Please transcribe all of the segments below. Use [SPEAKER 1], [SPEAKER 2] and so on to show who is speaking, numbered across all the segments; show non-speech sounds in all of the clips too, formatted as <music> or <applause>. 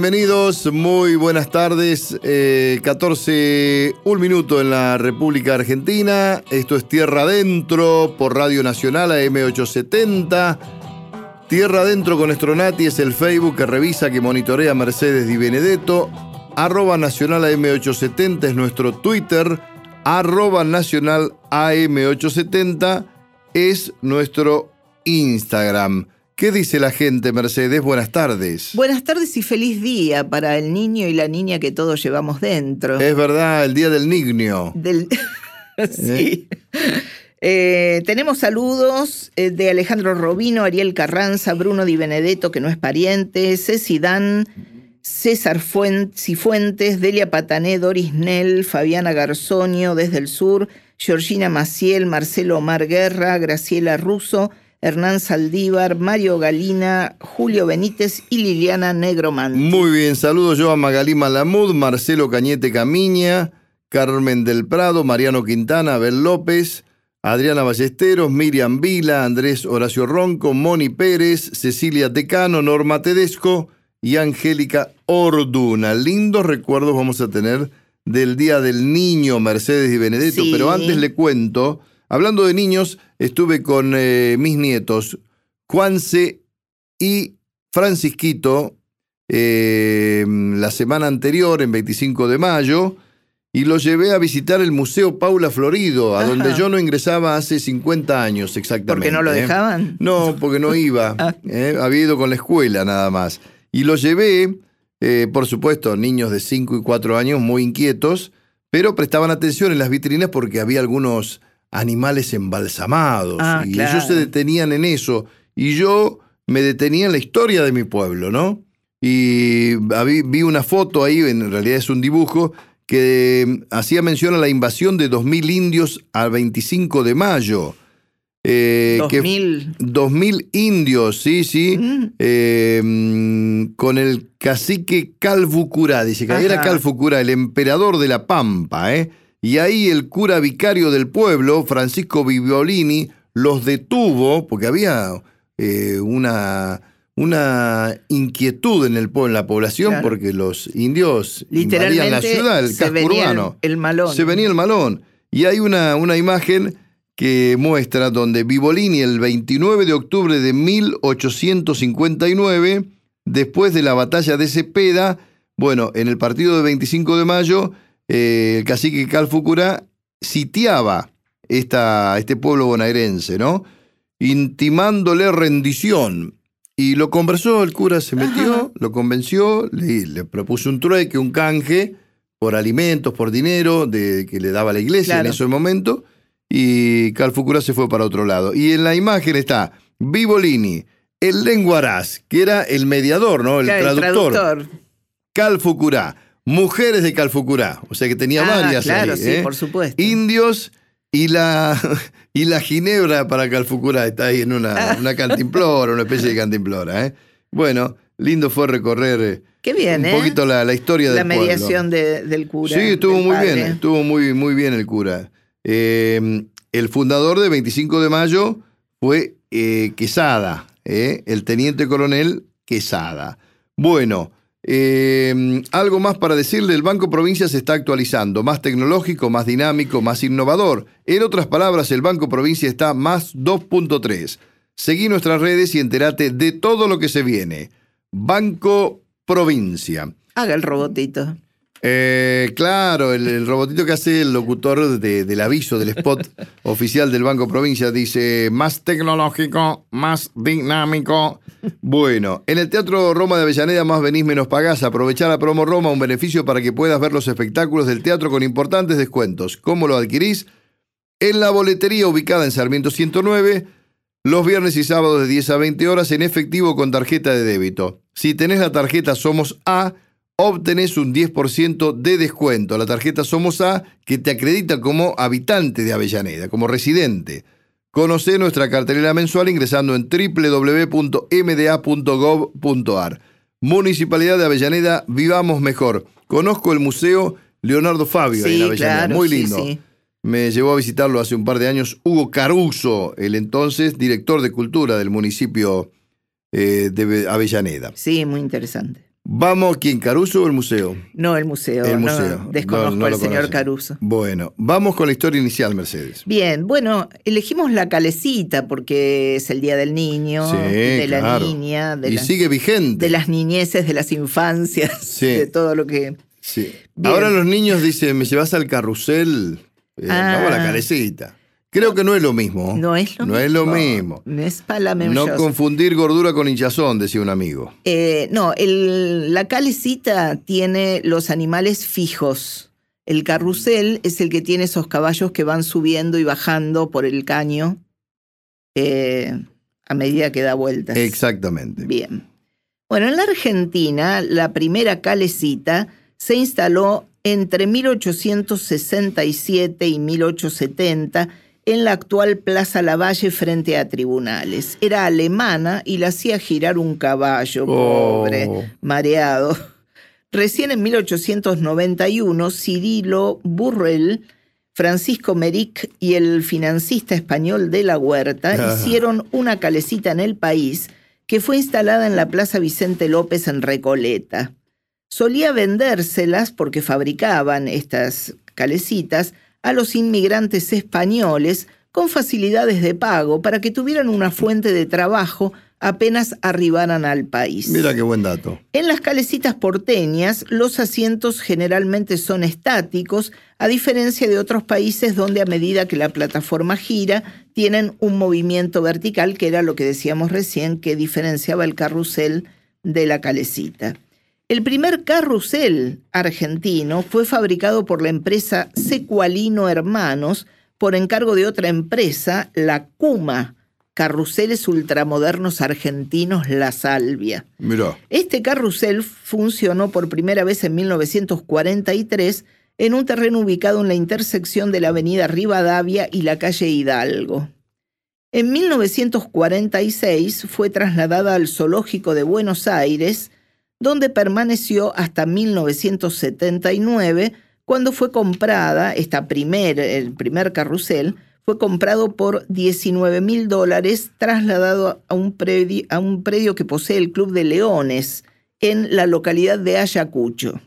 [SPEAKER 1] Bienvenidos, muy buenas tardes. Eh, 14, un minuto en la República Argentina. Esto es Tierra Adentro por Radio Nacional AM870. Tierra Adentro con Estronati es el Facebook que revisa, que monitorea Mercedes Di Benedetto. Arroba Nacional AM870 es nuestro Twitter. Arroba Nacional AM870 es nuestro Instagram. ¿Qué dice la gente, Mercedes? Buenas tardes.
[SPEAKER 2] Buenas tardes y feliz día para el niño y la niña que todos llevamos dentro.
[SPEAKER 1] Es verdad, el día del niño.
[SPEAKER 2] Del... <laughs> sí. Eh, tenemos saludos eh, de Alejandro Robino, Ariel Carranza, Bruno Di Benedetto, que no es pariente, Ceci Dan, César Cifuentes, Delia Patané, Doris Nell, Fabiana Garzonio desde el sur, Georgina Maciel, Marcelo Omar Guerra, Graciela Russo, Hernán Saldívar, Mario Galina, Julio Benítez y Liliana Negroman.
[SPEAKER 1] Muy bien, saludos yo a Magalí Malamud, Marcelo Cañete Camiña, Carmen del Prado, Mariano Quintana, Abel López, Adriana Ballesteros, Miriam Vila, Andrés Horacio Ronco, Moni Pérez, Cecilia Tecano, Norma Tedesco y Angélica Orduna. Lindos recuerdos vamos a tener del Día del Niño Mercedes y Benedetto, pero antes le cuento Hablando de niños, estuve con eh, mis nietos, Juanse y Francisquito, eh, la semana anterior, en 25 de mayo, y los llevé a visitar el Museo Paula Florido, a <laughs> donde yo no ingresaba hace 50 años exactamente.
[SPEAKER 2] ¿Por qué no lo
[SPEAKER 1] ¿eh?
[SPEAKER 2] dejaban?
[SPEAKER 1] No, porque no iba. Ah. <laughs> Había ido con la escuela nada más. Y los llevé, por supuesto, niños de 5 y 4 años muy inquietos, pero prestaban atención en las vitrinas porque había algunos animales embalsamados.
[SPEAKER 2] Ah,
[SPEAKER 1] y ellos se detenían en eso. Y yo me detenía en la historia de mi pueblo, ¿no? Y vi una foto ahí, en realidad es un dibujo, que hacía mención a la invasión de 2.000 indios al 25 de mayo.
[SPEAKER 2] Eh, 2000.
[SPEAKER 1] 2.000 indios, sí, sí, mm. eh, mm, con el cacique Calfucurá, dice que era Calfucurá, el emperador de la Pampa, ¿eh? Y ahí el cura vicario del pueblo, Francisco Viviolini, los detuvo porque había eh, una, una inquietud en, el, en la población porque los indios invadían la ciudad, el casco urbano.
[SPEAKER 2] El, malón.
[SPEAKER 1] Se venía el malón. Y hay una, una imagen que muestra donde Vivolini el 29 de octubre de 1859, después de la batalla de Cepeda, bueno, en el partido de 25 de mayo, eh, el cacique Calfucura sitiaba esta, este pueblo bonaerense, ¿no? Intimándole rendición. Y lo conversó, el cura se metió, lo convenció, le, propuso un trueque, un canje por alimentos, por dinero de, que le daba la iglesia en ese momento, y Calfucura se fue para otro lado. Y en la imagen está Vivolini, el lenguaraz, que era el mediador, ¿no? El traductor. El traductor. Calfucurá Mujeres de Calfucurá, o sea que tenía
[SPEAKER 2] ah,
[SPEAKER 1] varias
[SPEAKER 2] claro,
[SPEAKER 1] ahí,
[SPEAKER 2] sí,
[SPEAKER 1] ¿eh?
[SPEAKER 2] por supuesto.
[SPEAKER 1] Indios y la, <laughs> y la ginebra para Calfucurá, está ahí en una, <laughs> una cantimplora, una especie de cantimplora. ¿eh? Bueno, lindo fue recorrer eh,
[SPEAKER 2] Qué bien,
[SPEAKER 1] un poquito la, la, historia
[SPEAKER 2] la
[SPEAKER 1] del
[SPEAKER 2] mediación del cura.
[SPEAKER 1] Sí, estuvo muy bien, estuvo muy, muy bien el cura. Eh, el fundador de 25 de mayo fue Quesada, el teniente coronel Quesada. Bueno, eh, algo más para decirle, el Banco Provincia se está actualizando, más tecnológico, más dinámico, más innovador. En otras palabras, el Banco Provincia está más 2.3. Seguí nuestras redes y entérate de todo lo que se viene. Banco Provincia.
[SPEAKER 2] Haga el robotito.
[SPEAKER 1] Eh, claro, el, robotito que hace el locutor del aviso del spot <laughs> oficial del Banco Provincia dice más tecnológico, más dinámico. Bueno, en el Teatro Roma de Avellaneda más venís menos pagás. Aprovechar a Promo Roma, un beneficio para que puedas ver los espectáculos del teatro con importantes descuentos. ¿Cómo lo adquirís? En la boletería ubicada en Sarmiento 109, los viernes y sábados de 10 a 20 horas en efectivo con tarjeta de débito. Si tenés la tarjeta Somos A, obtenés un 10% de descuento. La tarjeta Somos A que te acredita como habitante de Avellaneda, como residente. Conoce nuestra cartelera mensual ingresando en www.mda.gov.ar. Municipalidad de Avellaneda, vivamos mejor. Conozco el Museo Leonardo Fabio en Avellaneda, muy lindo. Me llevó a visitarlo hace un par de años Hugo Caruso, el entonces director de cultura del municipio eh, de Avellaneda.
[SPEAKER 2] Sí, muy interesante.
[SPEAKER 1] ¿Vamos quién, Caruso o el museo?
[SPEAKER 2] No, el museo.
[SPEAKER 1] El
[SPEAKER 2] no,
[SPEAKER 1] museo.
[SPEAKER 2] desconozco
[SPEAKER 1] No, no
[SPEAKER 2] al señor. Caruso.
[SPEAKER 1] Bueno, vamos con la historia inicial, Mercedes.
[SPEAKER 2] Bien, bueno, elegimos la calecita porque es el Día del Niño,
[SPEAKER 1] Sí,
[SPEAKER 2] de la
[SPEAKER 1] claro.
[SPEAKER 2] niña, de,
[SPEAKER 1] y
[SPEAKER 2] la-
[SPEAKER 1] sigue vigente.
[SPEAKER 2] de las niñeces, de las infancias,
[SPEAKER 1] Sí.
[SPEAKER 2] de todo lo que...
[SPEAKER 1] Sí.
[SPEAKER 2] Bien.
[SPEAKER 1] Ahora los niños dicen, ¿me llevas al carrusel? Eh,
[SPEAKER 2] Ah.
[SPEAKER 1] Vamos a la calecita. Creo que no es lo mismo.
[SPEAKER 2] No es lo
[SPEAKER 1] No
[SPEAKER 2] mismo.
[SPEAKER 1] es lo mismo.
[SPEAKER 2] No es para la
[SPEAKER 1] No confundir gordura con hinchazón, decía un amigo.
[SPEAKER 2] Eh, no, el- la calecita tiene los animales fijos. El carrusel es el que tiene esos caballos que van subiendo y bajando por el caño eh, a medida que da vueltas.
[SPEAKER 1] Exactamente.
[SPEAKER 2] Bien. Bueno, en la Argentina, la primera calecita se instaló entre 1867 y 1870 en la actual Plaza Lavalle frente a tribunales. Era alemana y la hacía girar un caballo,
[SPEAKER 1] Oh.
[SPEAKER 2] pobre, mareado. Recién en 1891, Cirilo Burrell, Francisco Meric y el financista español de la Huerta
[SPEAKER 1] Ah.
[SPEAKER 2] hicieron una calecita en el país que fue instalada en la Plaza Vicente López en Recoleta. Solía vendérselas porque fabricaban estas calecitas a los inmigrantes españoles con facilidades de pago para que tuvieran una fuente de trabajo apenas arribaran al país.
[SPEAKER 1] Mira qué buen dato.
[SPEAKER 2] En las calecitas porteñas, los asientos generalmente son estáticos, a diferencia de otros países donde a medida que la plataforma gira, tienen un movimiento vertical, que era lo que decíamos recién, que diferenciaba el carrusel de la calecita. El primer carrusel argentino fue fabricado por la empresa Secualino Hermanos por encargo de otra empresa, la Cuma, Carruseles Ultramodernos Argentinos La Salvia.
[SPEAKER 1] Mirá.
[SPEAKER 2] Este carrusel funcionó por primera vez en 1943 en un terreno ubicado en la intersección de la avenida Rivadavia y la calle Hidalgo. En 1946 fue trasladada al Zoológico de Buenos Aires, donde permaneció hasta 1979, cuando fue comprada, esta primer, el primer carrusel, fue comprado por 19 mil dólares, trasladado a un, predio, a un predio que posee el Club de Leones, en la localidad de Ayacucho.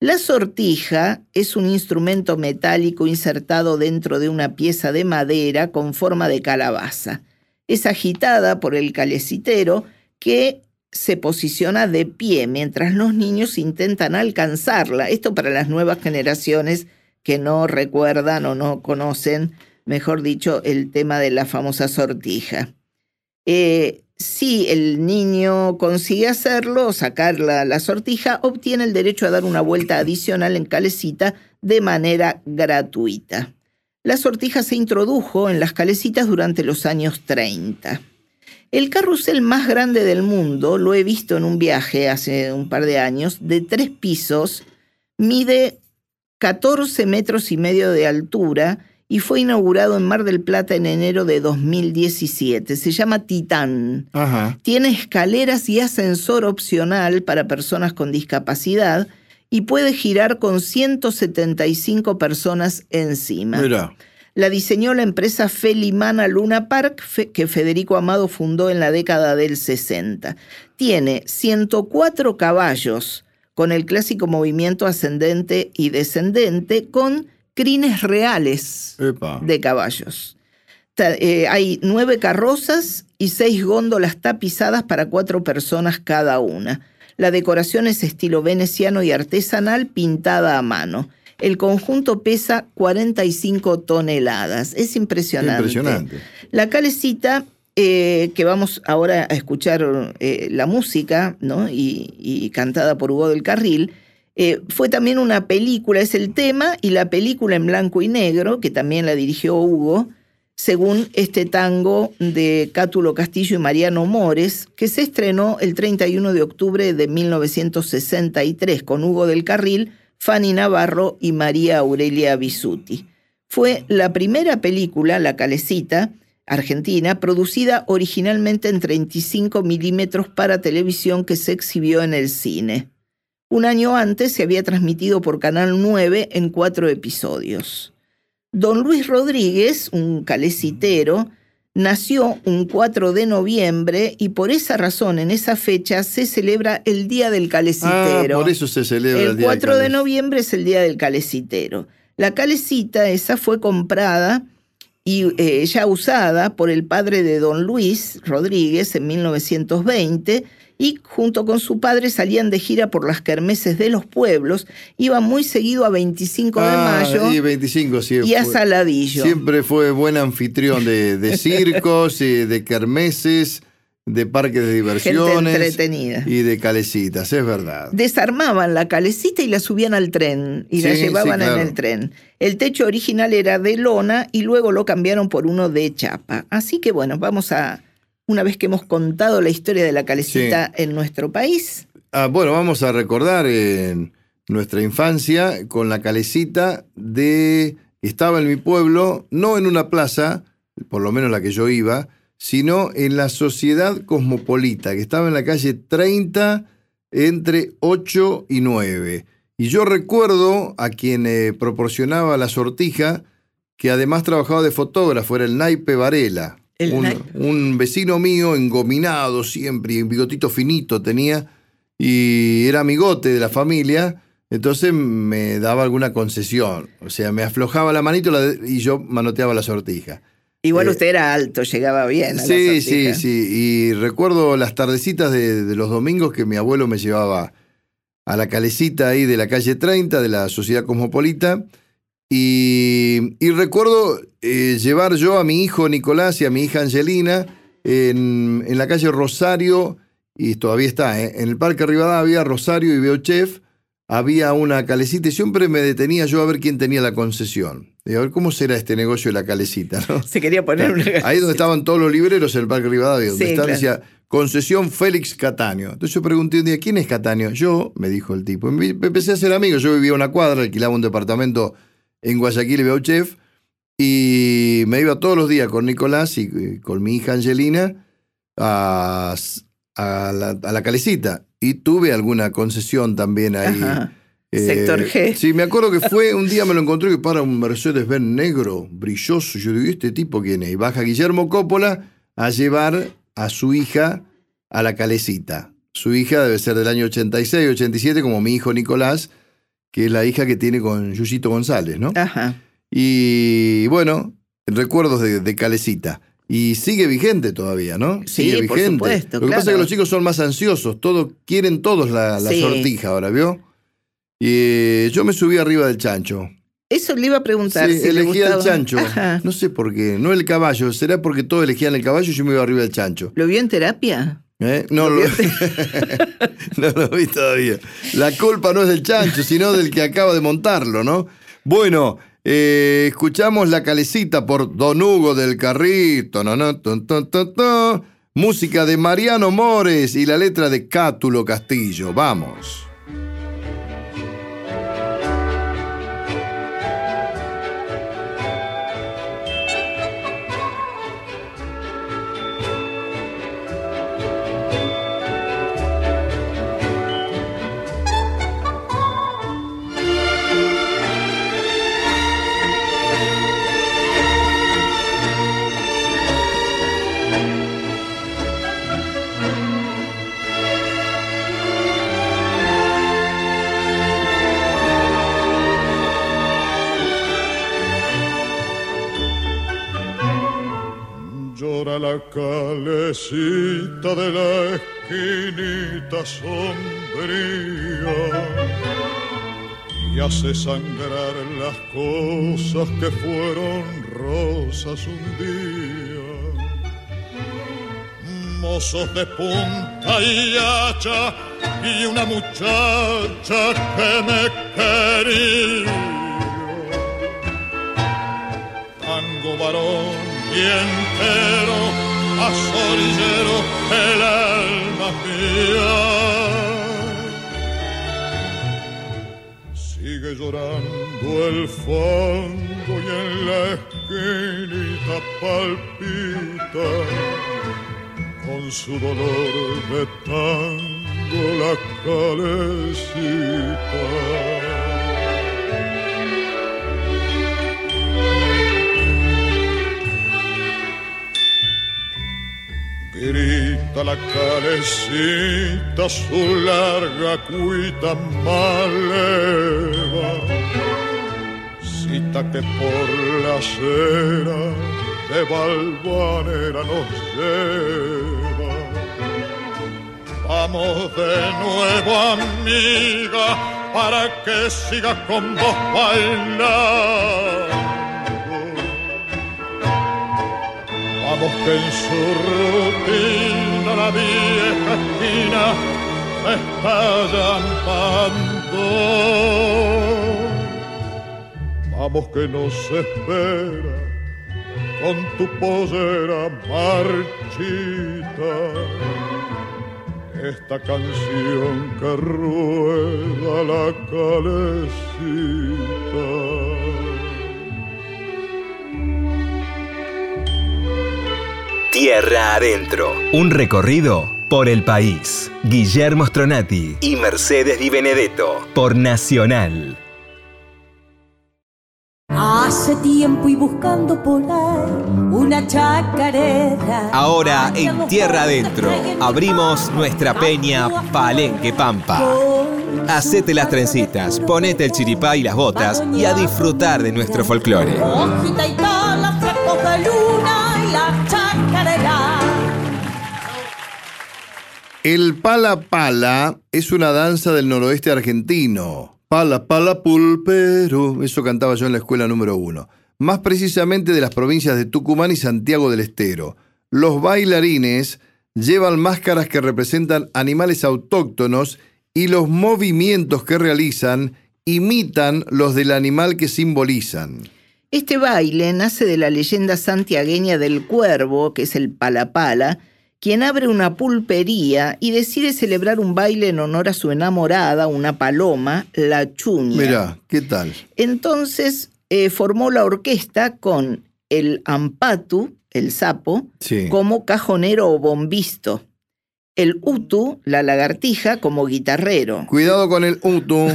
[SPEAKER 2] La sortija es un instrumento metálico insertado dentro de una pieza de madera con forma de calabaza. Es agitada por el calecitero que se posiciona de pie mientras los niños intentan alcanzarla. Esto para las nuevas generaciones que no recuerdan o no conocen, mejor dicho, el tema de la famosa sortija. Eh, si el niño consigue hacerlo, sacar la, la sortija, obtiene el derecho a dar una vuelta adicional en calecita de manera gratuita. La sortija se introdujo en las calecitas durante los años 30. El carrusel más grande del mundo, lo he visto en un viaje hace un par de años, de tres pisos, mide 14 metros y medio de altura y fue inaugurado en Mar del Plata en enero de 2017. Se llama Titán.
[SPEAKER 1] Ajá.
[SPEAKER 2] Tiene escaleras y ascensor opcional para personas con discapacidad y puede girar con 175 personas encima.
[SPEAKER 1] Mira.
[SPEAKER 2] La diseñó la empresa Felimana Luna Park, que Federico Amado fundó en la década del 60. Tiene 104 caballos, con el clásico movimiento ascendente y descendente, con crines reales
[SPEAKER 1] Epa.
[SPEAKER 2] de caballos. Eh, hay nueve carrozas y seis góndolas tapizadas para cuatro personas cada una. La decoración es estilo veneciano y artesanal pintada a mano. El conjunto pesa 45 toneladas. Es impresionante.
[SPEAKER 1] Impresionante.
[SPEAKER 2] La calecita, eh, que vamos ahora a escuchar eh, la música, ¿no? Y, y cantada por Hugo del Carril, eh, fue también una película, es el tema, y la película en blanco y negro, que también la dirigió Hugo, según este tango de Cátulo Castillo y Mariano Mores, que se estrenó el 31 de octubre de 1963 con Hugo del Carril, Fanny Navarro y María Aurelia Bisuti. Fue la primera película, La Calecita, argentina, producida originalmente en 35 milímetros para televisión que se exhibió en el cine. Un año antes se había transmitido por Canal 9 en cuatro episodios. Don Luis Rodríguez, un calecitero, nació un 4 de noviembre y por esa razón, en esa fecha, se celebra el Día del Calecitero.
[SPEAKER 1] Ah, por eso se celebra el,
[SPEAKER 2] El
[SPEAKER 1] Día del
[SPEAKER 2] 4 de noviembre es el Día del Calecitero. La calecita esa fue comprada y eh, ya usada por el padre de don Luis Rodríguez en 1920 y junto con su padre salían de gira por las kermeses de los pueblos, iban muy seguido a 25 de
[SPEAKER 1] Ah,
[SPEAKER 2] mayo
[SPEAKER 1] y 25, sí,
[SPEAKER 2] y a
[SPEAKER 1] fue-
[SPEAKER 2] Saladillo.
[SPEAKER 1] Siempre fue buen anfitrión de, de <laughs> circos, y de kermeses, de parques de diversiones. Y de calecitas, es verdad.
[SPEAKER 2] Desarmaban la calecita y la subían al tren y la llevaban
[SPEAKER 1] sí, claro.
[SPEAKER 2] en el tren. El techo original era de lona y luego lo cambiaron por uno de chapa. Así que bueno, vamos a, una vez que hemos contado la historia de la calecita en nuestro país,
[SPEAKER 1] Ah, bueno, vamos a recordar en nuestra infancia con la calecita de... Estaba en mi pueblo, no en una plaza, por lo menos la que yo iba, sino en la Sociedad Cosmopolita, que estaba en la calle 30 entre 8 y 9. Y yo recuerdo a quien eh, proporcionaba la sortija, que además trabajaba de fotógrafo, era el Naipe Varela. Un, vecino mío, engominado siempre, y un bigotito finito tenía, y era amigote de la familia, entonces me daba alguna concesión. O sea, me aflojaba la manito y yo manoteaba la sortija.
[SPEAKER 2] igual
[SPEAKER 1] Eh,
[SPEAKER 2] usted era alto, llegaba bien. A la
[SPEAKER 1] Sí, sí, sí. Y recuerdo las tardecitas de, de los domingos que mi abuelo me llevaba a la calecita ahí de la calle 30 de la Sociedad Cosmopolita. Y, y recuerdo eh, llevar yo a mi hijo Nicolás y a mi hija Angelina en, en la calle Rosario, y todavía está, ¿eh? en el Parque Rivadavia, Rosario y Beochef, había una calecita y siempre me detenía yo a ver quién tenía la concesión. Digo, a ver cómo será este negocio de la calecita, ¿no? <laughs>
[SPEAKER 2] Se quería poner una
[SPEAKER 1] Ahí donde estaban todos los libreros en el Parque Rivadavia, donde
[SPEAKER 2] Sí,
[SPEAKER 1] estaba,
[SPEAKER 2] claro.
[SPEAKER 1] decía concesión Félix Cataño. Entonces yo pregunté un día, ¿quién es Cataño? Yo, me dijo el tipo. Empecé a hacer amigo. Yo vivía a una cuadra, alquilaba un departamento en Guayaquil y Beauchef, y me iba todos los días con Nicolás y, y con mi hija Angelina a, a la, a la calecita. Y tuve alguna concesión también ahí.
[SPEAKER 2] Ajá.
[SPEAKER 1] Eh,
[SPEAKER 2] Sector G.
[SPEAKER 1] Sí, me acuerdo que fue, un día me lo encontré que para un Mercedes-Benz negro, brilloso. Yo digo, ¿y este tipo quién es? Y baja Guillermo Coppola a llevar a su hija a la calecita. Su hija debe ser del año 86, 87, como mi hijo Nicolás, que es la hija que tiene con Yuyito González, ¿no?
[SPEAKER 2] Ajá.
[SPEAKER 1] Y bueno, recuerdos de, de Calecita. Y sigue vigente todavía, ¿no?
[SPEAKER 2] Sí,
[SPEAKER 1] sigue
[SPEAKER 2] por supuesto,
[SPEAKER 1] Lo que pasa es que los chicos son más ansiosos, todos, quieren todos la, la
[SPEAKER 2] Sí.
[SPEAKER 1] sortija ahora, ¿vio? Y eh, yo me subí arriba del chancho.
[SPEAKER 2] Eso le iba a preguntar.
[SPEAKER 1] Sí,
[SPEAKER 2] si le
[SPEAKER 1] elegí al
[SPEAKER 2] gustaba.
[SPEAKER 1] chancho.
[SPEAKER 2] Ajá.
[SPEAKER 1] No sé por qué, no el caballo. ¿Será porque todos elegían el caballo y yo me iba arriba del chancho?
[SPEAKER 2] ¿Lo vio en terapia?
[SPEAKER 1] ¿Eh? No,
[SPEAKER 2] ¿Lo <laughs>
[SPEAKER 1] no lo vi todavía. La culpa no es del chancho, sino del que acaba de montarlo, ¿no? Bueno, eh, escuchamos la calecita por Don Hugo del Carrito. No, no, ton, ton, ton, ton. Música de Mariano Mores y la letra de Cátulo Castillo. Vamos.
[SPEAKER 3] La calecita de la esquinita sombría y hace sangrar las cosas que fueron rosas un día. Mozos de punta y hacha y una muchacha que me quería varón y entero, azorillero, el alma mía. Sigue llorando el fango y en la esquinita palpita con su dolor de tango la calecita. Grita la calecita su larga cuita maleva, cita que por la acera de Valvanera nos lleva. Vamos de nuevo, amiga, para que siga con vos bailando Vamos que en su rutina la vieja esquina está llampando. Vamos que nos espera con tu pollera marchita. Esta canción que rueda la calecita.
[SPEAKER 4] Tierra Adentro. Un recorrido por el país. Guillermo Stronati y Mercedes Di Benedetto por Nacional.
[SPEAKER 5] Hace tiempo y buscando por ahí una chacarera.
[SPEAKER 6] Ahora en Tierra Adentro abrimos nuestra peña Palenque Pampa. Hacete las trencitas, ponete el chiripá y las botas y a disfrutar de nuestro folclore.
[SPEAKER 1] El pala pala es una danza del noroeste argentino. Pala pala pulpero. Eso cantaba yo en la escuela número uno. Más precisamente de las provincias de Tucumán y Santiago del Estero. Los bailarines llevan máscaras que representan animales autóctonos y los movimientos que realizan imitan los del animal que simbolizan.
[SPEAKER 2] Este baile nace de la leyenda santiagueña del cuervo, que es el palapala, quien abre una pulpería y decide celebrar un baile en honor a su enamorada, una paloma, la chuña.
[SPEAKER 1] Mira, ¿qué tal?
[SPEAKER 2] Entonces eh, formó la orquesta con el ampatu, el sapo, como cajonero o bombisto. El utu, la lagartija, como guitarrero.
[SPEAKER 1] Cuidado con el utu.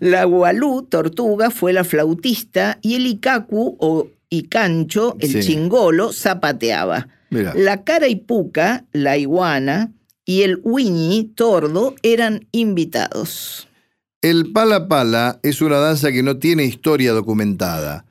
[SPEAKER 2] La gualú, tortuga, fue la flautista y el icacu o icancho, el chingolo, zapateaba. La cara y puca, la iguana, y el huiñi, tordo, eran invitados.
[SPEAKER 1] El pala pala es una danza que no tiene historia documentada.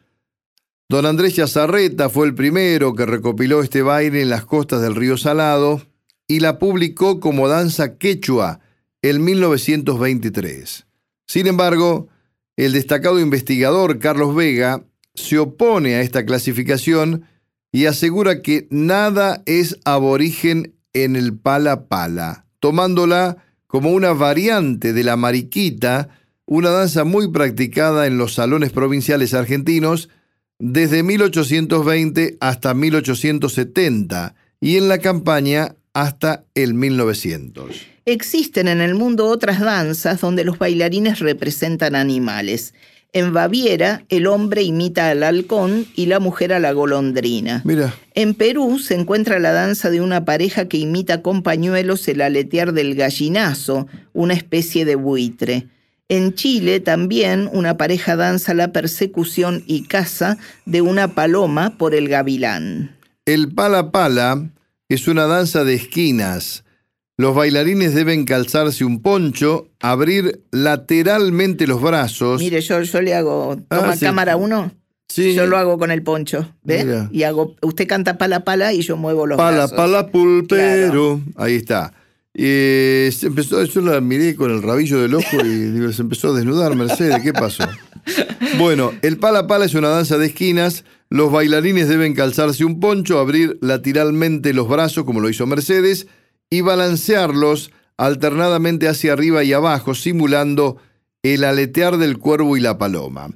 [SPEAKER 1] Don Andrés Yazarreta fue el primero que recopiló este baile en las costas del río Salado y la publicó como danza quechua en 1923. Sin embargo, el destacado investigador Carlos Vega se opone a esta clasificación y asegura que nada es aborigen en el pala pala, tomándola como una variante de la mariquita, una danza muy practicada en los salones provinciales argentinos desde 1820 hasta 1870 y en la campaña hasta el 1900.
[SPEAKER 2] Existen en el mundo otras danzas donde los bailarines representan animales. En Baviera, el hombre imita al halcón y la mujer a la golondrina.
[SPEAKER 1] Mira.
[SPEAKER 2] En Perú se encuentra la danza de una pareja que imita con pañuelos el aletear del gallinazo, una especie de buitre. En Chile también una pareja danza la persecución y caza de una paloma por el gavilán.
[SPEAKER 1] El pala pala es una danza de esquinas los bailarines deben calzarse un poncho, abrir lateralmente los brazos.
[SPEAKER 2] Mire, yo, yo le hago. Ah, toma cámara uno. Sí. Yo lo hago con el poncho, ¿ve? Y hago. Usted canta pala pala y yo muevo los
[SPEAKER 1] brazos. Pala pala pulpero. Ahí está. Y se empezó, yo la miré con el rabillo del ojo y <laughs> se empezó a desnudar Mercedes. ¿Qué pasó? <laughs> Bueno, el pala pala es una danza de esquinas. Los bailarines deben calzarse un poncho, abrir lateralmente los brazos, como lo hizo Mercedes y balancearlos alternadamente hacia arriba y abajo, simulando el aletear del cuervo y la paloma.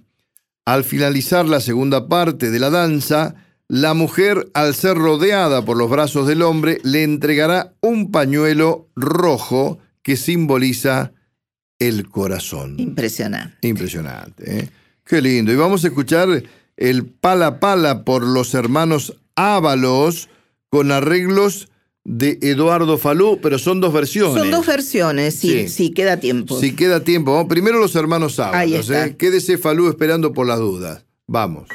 [SPEAKER 1] Al finalizar la segunda parte de la danza, la mujer, al ser rodeada por los brazos del hombre, le entregará un pañuelo rojo que simboliza el corazón.
[SPEAKER 2] Impresionante.
[SPEAKER 1] Impresionante. ¿eh? Qué lindo. Y vamos a escuchar el Pala Pala por los hermanos Ábalos con arreglos de Eduardo Falú, pero son dos versiones.
[SPEAKER 2] Son dos versiones, sí, sí, queda tiempo.
[SPEAKER 1] Si sí, queda tiempo. Primero los hermanos Sábados. Eh. Quédese Falú esperando por las dudas. Vamos.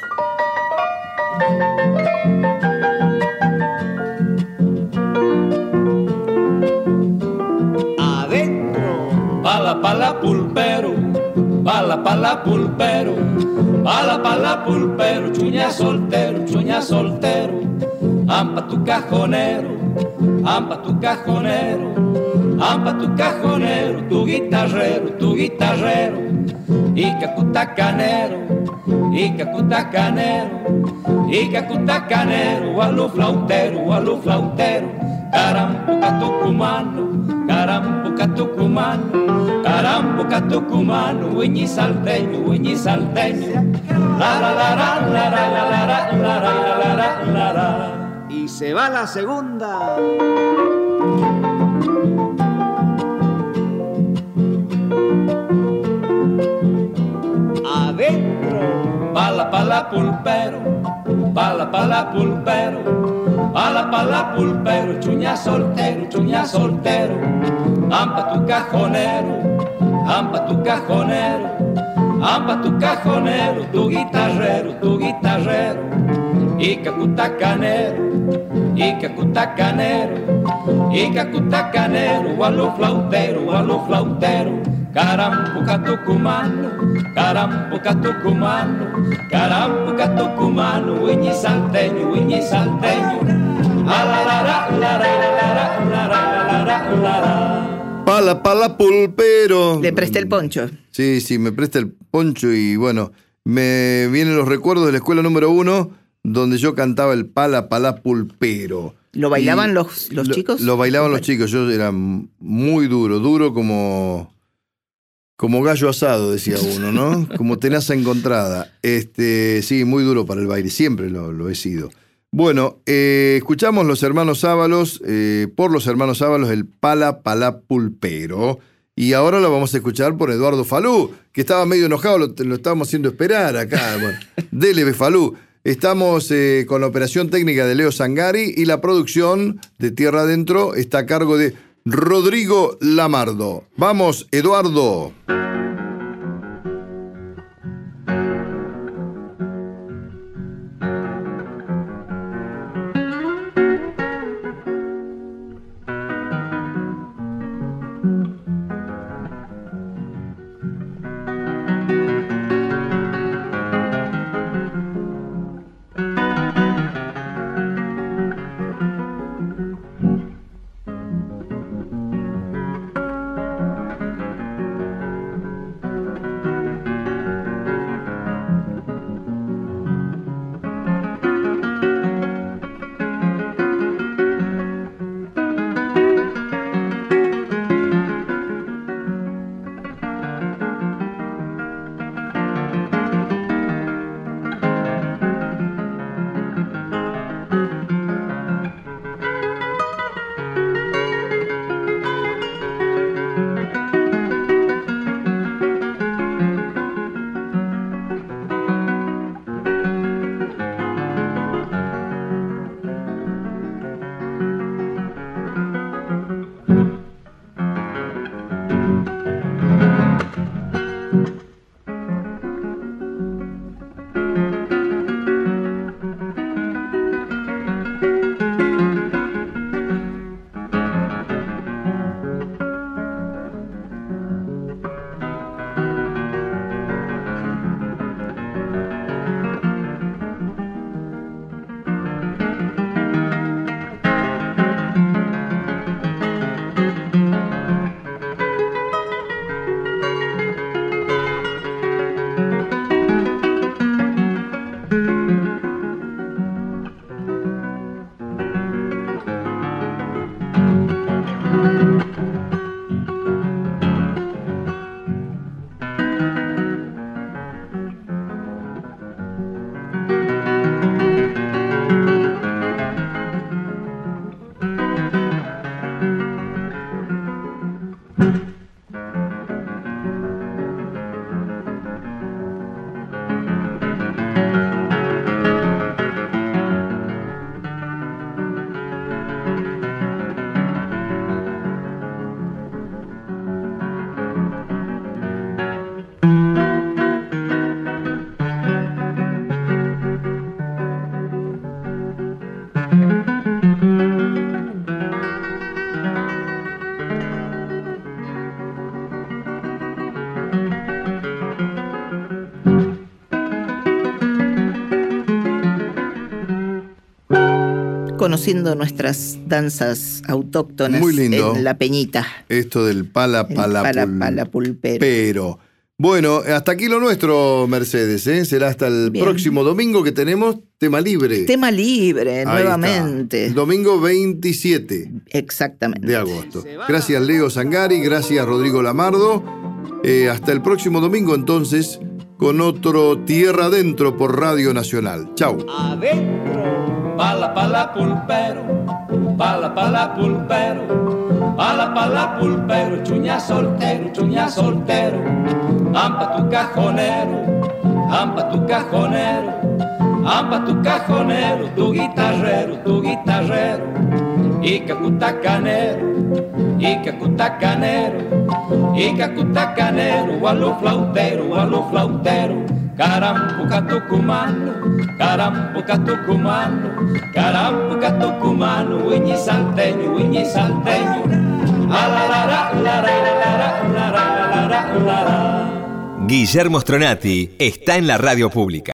[SPEAKER 7] Adentro, pala pala pulpero, pala pala pulpero, pala pala pulpero, chuña soltero, chuña soltero, ampa tu cajonero ampa tu cajonero, ampa tu cajonero, tu guitarrero, tu guitarrero, y cacutacanero, y cacutacanero, y cacutacanero, a lo flautero, a lo flautero, carampuca tucumano, carampuca tucumano, carampuca tucumano, uñi salteño, uñi salteño, la la la la la la la la la la la la la
[SPEAKER 8] se va la segunda. Adentro.
[SPEAKER 7] Pala, pala, pulpero, pala, pala, pulpero, pala, pala, pulpero, chuña soltero, chuña soltero, ampa tu cajonero, ampa tu cajonero, ampa tu cajonero, tu guitarrero, tu guitarrero, y cacutacanero, y cacutacanero, y cacutacanero, a lo flautero, a lo flautero, carampuca tucumano, carampuca tucumano, carampuca tucumano, uñi salteño, uñi salteño, la la la la la la la la la la la la la
[SPEAKER 1] Pala, pala, pulpero.
[SPEAKER 2] Le presté el poncho.
[SPEAKER 1] Sí, sí, me presta el poncho y bueno, me vienen los recuerdos de la escuela número uno, donde yo cantaba el pala, pala, pulpero.
[SPEAKER 2] ¿Lo bailaban los, los
[SPEAKER 1] lo-
[SPEAKER 2] chicos?
[SPEAKER 1] Lo bailaban los chicos, yo era muy duro, duro como, como gallo asado, decía uno, ¿no? <laughs> Como tenaza encontrada. Este, sí, muy duro para el baile, siempre lo, lo he sido. Bueno, eh, escuchamos los hermanos Ábalos, eh, por los hermanos Ábalos, el Pala Pala Pulpero. Y ahora lo vamos a escuchar por Eduardo Falú, que estaba medio enojado, lo, lo estábamos haciendo esperar acá. Bueno, <laughs> dele, Falú. Estamos eh, con la operación técnica de Leo Sangari y la producción de Tierra Adentro está a cargo de Rodrigo Lamardo. Vamos, Eduardo.
[SPEAKER 2] Conociendo nuestras danzas autóctonas
[SPEAKER 1] Muy lindo.
[SPEAKER 2] en la peñita.
[SPEAKER 1] Esto del pala pala,
[SPEAKER 2] pala,
[SPEAKER 1] pul-
[SPEAKER 2] pala, pulpero.
[SPEAKER 1] pero. Bueno, hasta aquí lo nuestro, Mercedes. ¿eh? Será hasta el
[SPEAKER 2] Bien.
[SPEAKER 1] próximo domingo que tenemos tema libre.
[SPEAKER 2] Tema libre,
[SPEAKER 1] Ahí
[SPEAKER 2] nuevamente.
[SPEAKER 1] está. Domingo 27
[SPEAKER 2] Exactamente.
[SPEAKER 1] de agosto. Gracias, Leo Sangari. Gracias, Rodrigo Lamardo. Eh, hasta el próximo domingo, entonces, con otro Tierra Adentro por Radio Nacional. Chau.
[SPEAKER 8] Adentro.
[SPEAKER 7] Pala pala pulpero, pala pala pulpero, pala pala pulpero, chuña soltero, chuña soltero, ampa tu cajonero, ampa tu cajonero, ampa tu cajonero, tu guitarrero, tu guitarrero, y cacutacanero, y cacutacanero, y cacutacanero, gualo flautero, flautero. Carampo catucumano, carampo catucumano, carampo catucumano, uñi salteño, uñi salteño.
[SPEAKER 6] Guillermo Stronati está en la radio pública.